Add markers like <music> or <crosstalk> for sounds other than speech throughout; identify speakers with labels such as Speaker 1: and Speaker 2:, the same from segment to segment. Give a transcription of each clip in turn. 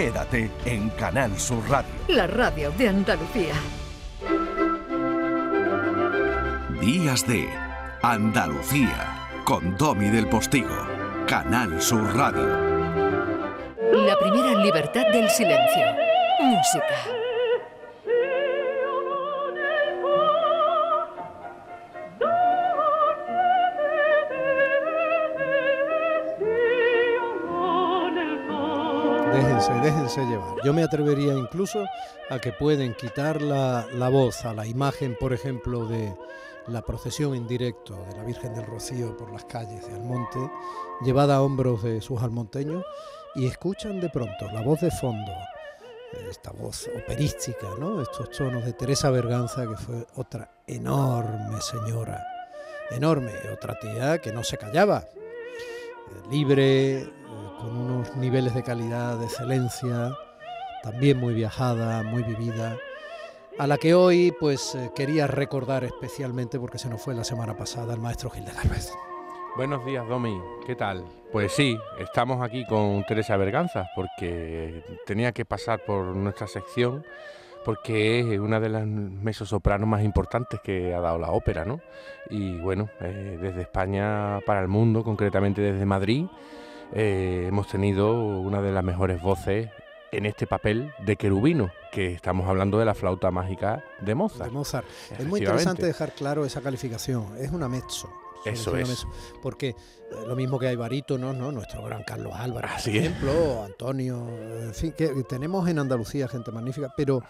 Speaker 1: Quédate en Canal Sur Radio.
Speaker 2: La radio de Andalucía.
Speaker 1: Días de Andalucía con Domi del Postigo. Canal Sur Radio.
Speaker 2: La primera libertad del silencio. Música.
Speaker 3: Déjense, déjense llevar. Yo me atrevería incluso a que pueden quitar la, la voz a la imagen, por ejemplo, de la procesión en directo de la Virgen del Rocío por las calles de Almonte, llevada a hombros de sus almonteños, y escuchan de pronto la voz de fondo, esta voz operística, estos tonos de Teresa Berganza, que fue otra enorme señora, enorme, otra tía que no se callaba, eh, libre, eh, con unos niveles de calidad, de excelencia, también muy viajada, muy vivida, a la que hoy pues eh, quería recordar especialmente porque se nos fue la semana pasada el maestro Gil de Gálvez.
Speaker 4: Buenos días, Domi. ¿Qué tal? Pues sí, estamos aquí con Teresa Berganza porque tenía que pasar por nuestra sección porque es una de las mesosopranos más importantes que ha dado la ópera, ¿no? Y bueno, eh, desde España para el mundo, concretamente desde Madrid, eh, hemos tenido una de las mejores voces en este papel de querubino, que estamos hablando de la flauta mágica de Mozart.
Speaker 3: De Mozart. Es muy interesante dejar claro esa calificación. Es una mezzo.
Speaker 4: Eso es.
Speaker 3: porque eh, lo mismo que hay barítonos, ¿no? Nuestro gran Carlos Álvarez, por ejemplo, Antonio, en fin, que tenemos en Andalucía gente magnífica, pero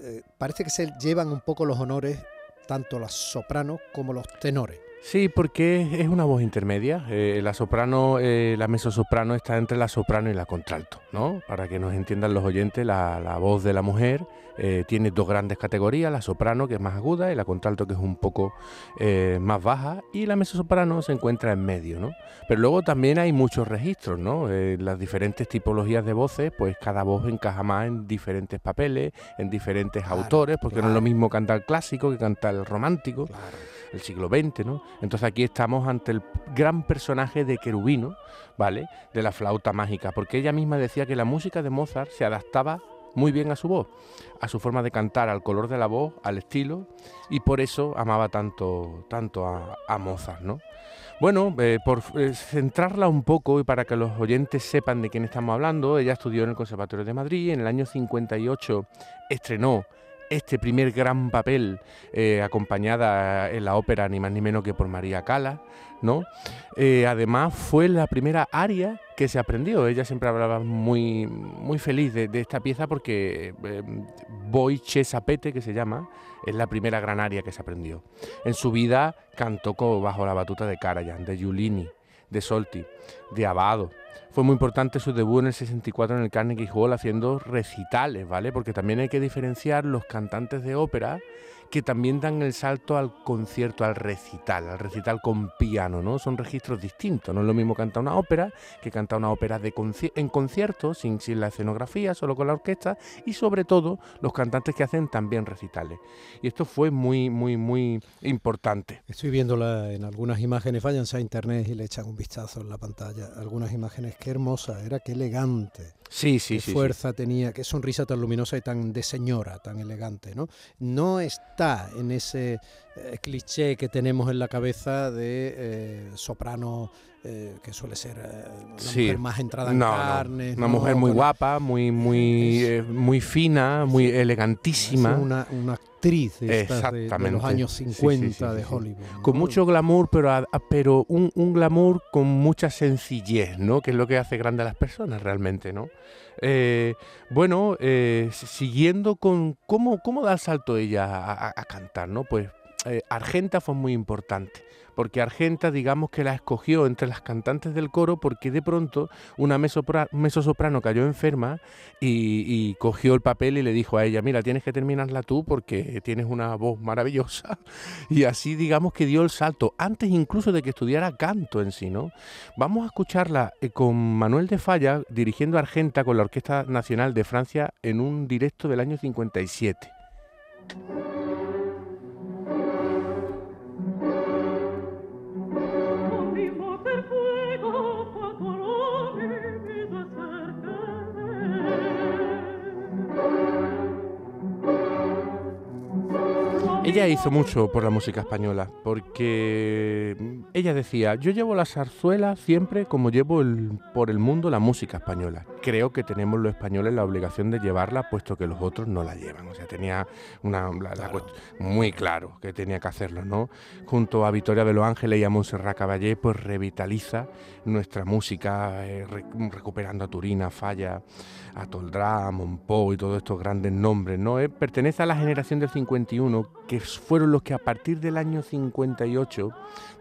Speaker 3: eh, parece que se llevan un poco los honores tanto las sopranos como los tenores.
Speaker 4: Sí, porque es una voz intermedia. Eh, la soprano, eh, la mezzosoprano está entre la soprano y la contralto, ¿no? Para que nos entiendan los oyentes, la, voz de la mujer eh, tiene dos grandes categorías, la soprano que es más aguda y la contralto que es un poco más baja y la mezzosoprano se encuentra en medio, ¿no? Pero luego también hay muchos registros, ¿no? las diferentes tipologías de voces, pues cada voz encaja más en diferentes papeles, en diferentes autores, porque no es lo mismo cantar clásico que cantar romántico. Claro el siglo XX, ¿no? Entonces aquí estamos ante el gran personaje de Querubino, ¿vale? De la flauta mágica, porque ella misma decía que la música de Mozart se adaptaba muy bien a su voz, a su forma de cantar, al color de la voz, al estilo, y por eso amaba tanto, tanto a, Mozart, ¿no? Bueno, eh, por eh, centrarla un poco y para que los oyentes sepan de quién estamos hablando, ella estudió en el Conservatorio de Madrid, en el año 58 estrenó este primer gran papel eh, acompañada en la ópera ni más ni menos que por María Cala, ¿no? Eh, además fue la primera aria que se aprendió. Ella siempre hablaba muy, muy feliz de, esta pieza porque eh, Boy Che Sapete, que se llama, es la primera gran aria que se aprendió. En su vida cantó bajo la batuta de Karajan, de Giulini, de Solti, de Abado. Fue muy importante su debut en el 64 en el Carnegie Hall haciendo recitales, ¿vale? Porque también hay que diferenciar los cantantes de ópera que también dan el salto al concierto, al recital, al recital con piano, ¿no? Son registros distintos, no es lo mismo cantar una ópera que cantar una ópera de en concierto, sin, sin la escenografía, solo con la orquesta, y sobre todo los cantantes que hacen también recitales. Y esto fue muy, muy, muy importante.
Speaker 3: Estoy viéndola en algunas imágenes, váyanse a internet y le echan un vistazo en la pantalla. Algunas imágenes, qué hermosa, era, qué elegante.
Speaker 4: Sí, sí,
Speaker 3: qué fuerza tenía, qué sonrisa tan luminosa y tan de señora, tan elegante, ¿no? No está en ese eh, cliché que tenemos en la cabeza de eh, soprano eh, que suele ser una mujer más entrada en carne.
Speaker 4: Una mujer muy guapa, muy, muy, muy fina, muy elegantísima.
Speaker 3: Una, una actriz de, de, los años 50 de Hollywood.
Speaker 4: Con mucho glamour, pero, pero un, un, glamour con mucha sencillez, ¿no? Que es lo que hace grande a las personas realmente, ¿no? bueno, siguiendo con cómo, cómo da el salto ella a, a cantar, ¿no? Pues eh, Argenta fue muy importante, porque Argenta digamos que la escogió entre las cantantes del coro porque de pronto una mesosoprano cayó enferma y, cogió el papel y le dijo a ella, mira, tienes que terminarla tú porque tienes una voz maravillosa. <laughs> Y así digamos que dio el salto, antes incluso de que estudiara canto en sí, ¿no? Vamos a escucharla eh, con Manuel de Falla dirigiendo Argenta con la Orquesta Nacional de Francia en un directo del año 57. Ella hizo mucho por la música española, porque ella decía, yo llevo la zarzuela siempre como llevo por el mundo la música española. Creo que tenemos los españoles la obligación de llevarla, puesto que los otros no la llevan. O sea, tenía una, muy claro que tenía que hacerlo, ¿no? Junto a Victoria de los Ángeles y a Montserrat Caballé, pues revitaliza nuestra música, eh, recuperando a Turina, Falla, a Toldrá, a Monpó y todos estos grandes nombres, ¿no? Eh, pertenece a la generación del 51, que fueron los que a partir del año 58,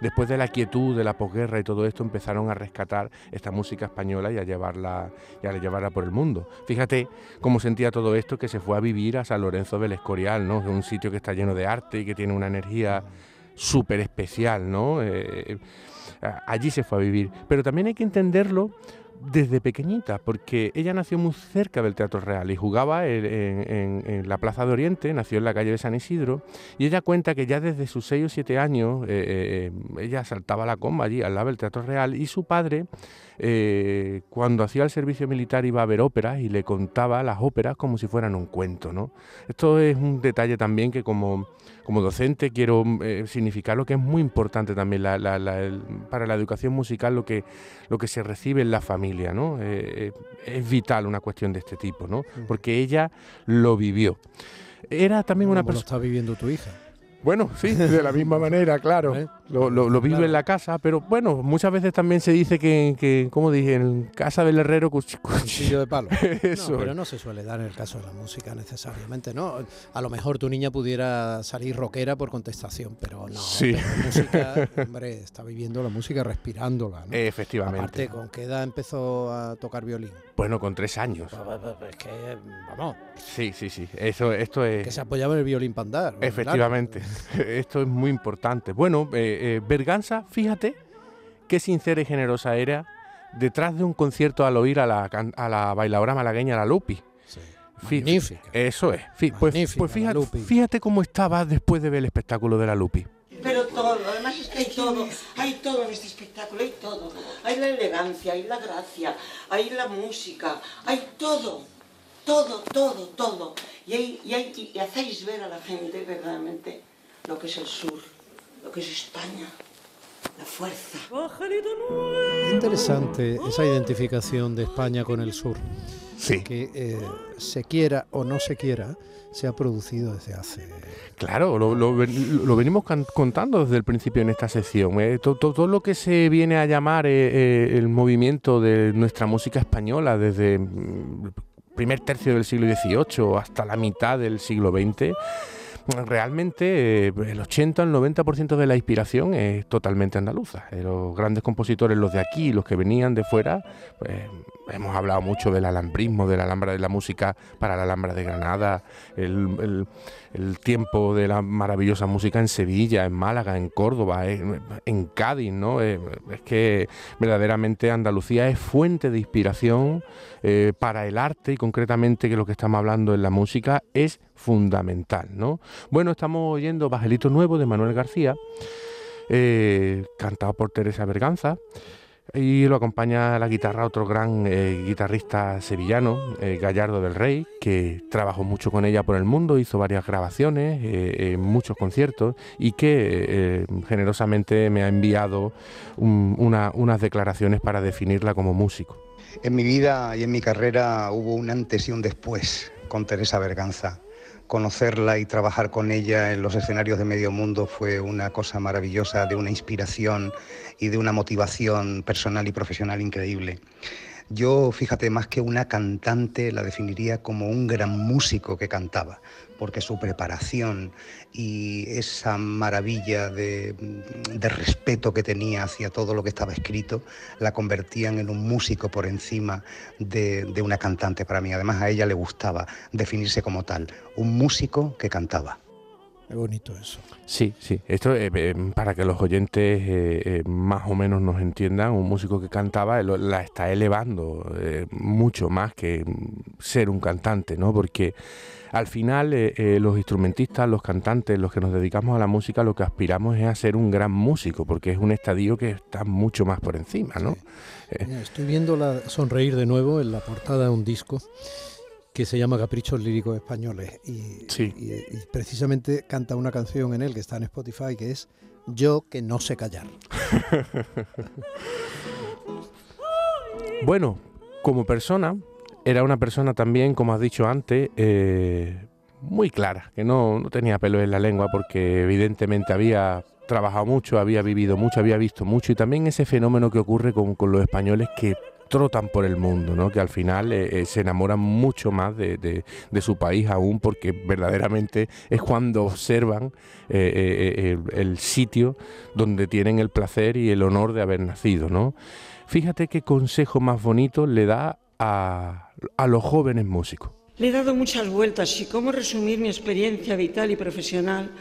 Speaker 4: después de la quietud, de la posguerra y todo esto, empezaron a rescatar esta música española y a llevarla, y a llevarla por el mundo. Fíjate cómo sentía todo esto que se fue a vivir a San Lorenzo del Escorial, ¿no? un sitio que está lleno de arte y que tiene una energía súper especial, ¿no? Eh, allí se fue a vivir. Pero también hay que entenderlo desde pequeñita, porque ella nació muy cerca del Teatro Real y jugaba en, la Plaza de Oriente, nació en la calle de San Isidro, y ella cuenta que ya desde sus 6 o 7 años eh, eh, ella saltaba la comba allí al lado del Teatro Real y su padre eh, cuando hacía el servicio militar iba a ver óperas y le contaba las óperas como si fueran un cuento. ¿no? Esto es un detalle también que como, como docente quiero significar lo que es muy importante también para la educación musical, lo que, lo que se recibe en la familia. ¿No? Eh, es vital una cuestión de este tipo, ¿no? porque ella lo vivió. Era también una persona...
Speaker 3: lo está viviendo tu hija?
Speaker 4: Bueno, sí, de la misma manera, claro. ¿Eh? Lo, lo, vive en la casa, pero bueno, muchas veces también se dice que, que como dije, en casa del herrero
Speaker 3: cuchillo de palo. <laughs> Eso. No, pero no se suele dar en el caso de la música necesariamente, ¿no? A lo mejor tu niña pudiera salir rockera por contestación, pero no.
Speaker 4: Sí.
Speaker 3: la música, <laughs> hombre, está viviendo la música respirándola, ¿no?
Speaker 4: Efectivamente.
Speaker 3: Aparte, ¿con qué edad empezó a tocar violín?
Speaker 4: Bueno, con tres años.
Speaker 3: Pues, pues, pues, es que, vamos.
Speaker 4: Sí, sí, sí. Eso, esto es.
Speaker 3: Que se apoyaba en el violín pandar.
Speaker 4: Efectivamente. <laughs> Esto es muy importante. Bueno, eh, eh, Berganza, fíjate qué sincera y generosa era detrás de un concierto al oír a la, a la bailadora malagueña, la Lupi.
Speaker 3: Sí. Magnífica.
Speaker 4: Eso es. Pues, pues fíjate, fíjate cómo estaba después de ver el espectáculo de la Lupi.
Speaker 5: Pero todo, además es que hay todo, hay todo en este espectáculo, hay todo. Hay la elegancia, hay la gracia, hay la música, hay todo, todo, todo, todo. Y, hay, y, hay, y hacéis ver a la gente verdaderamente lo que es el sur, lo que es España, la fuerza.
Speaker 3: Interesante esa identificación de España con el sur.
Speaker 4: Sí.
Speaker 3: Que eh, se quiera o no se quiera, se ha producido desde hace...
Speaker 4: Claro, lo, venimos contando desde el principio en esta sección. Eh, todo, lo que se viene a llamar eh, el movimiento de nuestra música española desde el mm, primer tercio del siglo XVIII hasta la mitad del siglo XX realmente eh, el 80 al 90% de la inspiración es totalmente andaluza. Eh, los grandes compositores, los de aquí, los que venían de fuera, pues hemos hablado mucho del alambrismo, de la Alhambra de la música para la Alhambra de Granada, el, tiempo de la maravillosa música en Sevilla, en Málaga, en Córdoba, en, Cádiz, ¿no? Eh, es que verdaderamente Andalucía es fuente de inspiración eh, para el arte y concretamente que lo que estamos hablando en la música es fundamental, ¿no? Bueno, estamos oyendo Bajelito Nuevo de Manuel García, eh, cantado por Teresa Berganza y lo acompaña la guitarra otro gran eh, guitarrista sevillano, eh, Gallardo del Rey, que trabajó mucho con ella por el mundo, hizo varias grabaciones, eh, muchos conciertos y que generosamente me ha enviado unas declaraciones para definirla como músico.
Speaker 6: En mi vida y en mi carrera hubo un antes y un después con Teresa Berganza conocerla y trabajar con ella en los escenarios de medio mundo fue una cosa maravillosa, de una inspiración y de una motivación personal y profesional increíble. Yo, fíjate, más que una cantante, la definiría como un gran músico que cantaba, porque su preparación y esa maravilla de, respeto que tenía hacia todo lo que estaba escrito, la convertían en un músico por encima de, una cantante para mí. Además, a ella le gustaba definirse como tal, un músico que cantaba.
Speaker 3: Es bonito eso.
Speaker 4: Sí, sí. Esto eh, eh, para que los oyentes eh, más o menos nos entiendan, un músico que cantaba la está elevando mucho más que ser un cantante, ¿no? Porque al final los instrumentistas, los cantantes, los que nos dedicamos a la música, lo que aspiramos es a ser un gran músico, porque es un estadio que está mucho más por encima, ¿no?
Speaker 3: Estoy viendo sonreír de nuevo en la portada de un disco que se llama Caprichos Líricos Españoles. Y,
Speaker 4: Sí.
Speaker 3: y- y precisamente canta una canción en él que está en Spotify que es Yo que no sé callar. <laughs>
Speaker 4: Bueno, como persona, era una persona también, como has dicho antes, eh, muy clara, que no, no tenía pelo en la lengua porque evidentemente había trabajado mucho, había vivido mucho, había visto mucho y también ese fenómeno que ocurre con, con los españoles que trotan por el mundo, ¿no? que al final eh, eh, se enamoran mucho más de, su país aún porque verdaderamente es cuando observan eh, el, el sitio donde tienen el placer y el honor de haber nacido. ¿no? Fíjate qué consejo más bonito le da a, a los jóvenes músicos.
Speaker 5: Le he dado muchas vueltas y cómo resumir mi experiencia vital y profesional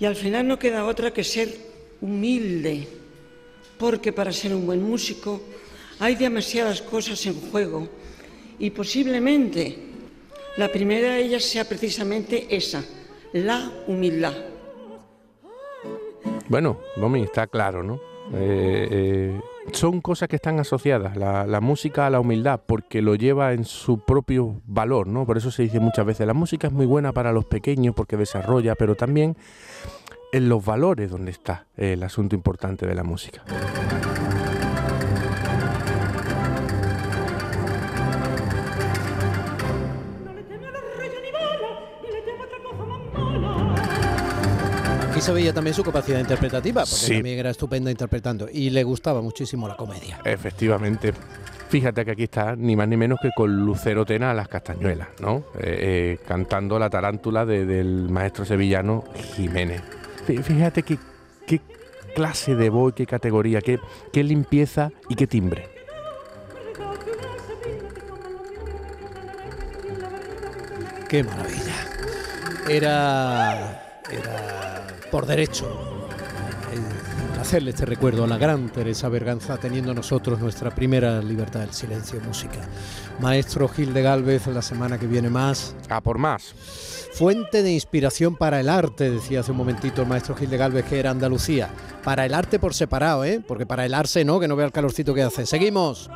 Speaker 5: y al final no queda otra que ser humilde, porque para ser un buen músico hay demasiadas cosas en juego y posiblemente la primera de ellas sea precisamente esa, la humildad.
Speaker 4: Bueno, Domi, está claro, ¿no? Eh, eh, son cosas que están asociadas, la, la música a la humildad, porque lo lleva en su propio valor, ¿no? Por eso se dice muchas veces, la música es muy buena para los pequeños porque desarrolla, pero también en los valores donde está el asunto importante de la música.
Speaker 3: Se veía también su capacidad interpretativa, porque
Speaker 4: Sí.
Speaker 3: también era estupenda interpretando y le gustaba muchísimo la comedia.
Speaker 4: Efectivamente. Fíjate que aquí está ni más ni menos que con Lucero Tena a las castañuelas, ¿no? Eh, eh, cantando la tarántula de- del maestro sevillano Jiménez. Fí- Fíjate qué, clase de voz, qué categoría, qué, qué limpieza y qué timbre.
Speaker 3: Qué maravilla. Era, era por derecho eh, hacerle este recuerdo a la gran Teresa Berganza, teniendo nosotros nuestra primera libertad del silencio música. Maestro Gil de Galvez, la semana que viene más.
Speaker 4: A por más.
Speaker 3: Fuente de inspiración para el arte, decía hace un momentito el maestro Gil de Galvez, que era Andalucía. Para el arte por separado, ¿eh? Porque para el arce no, que no vea el calorcito que hace. Seguimos.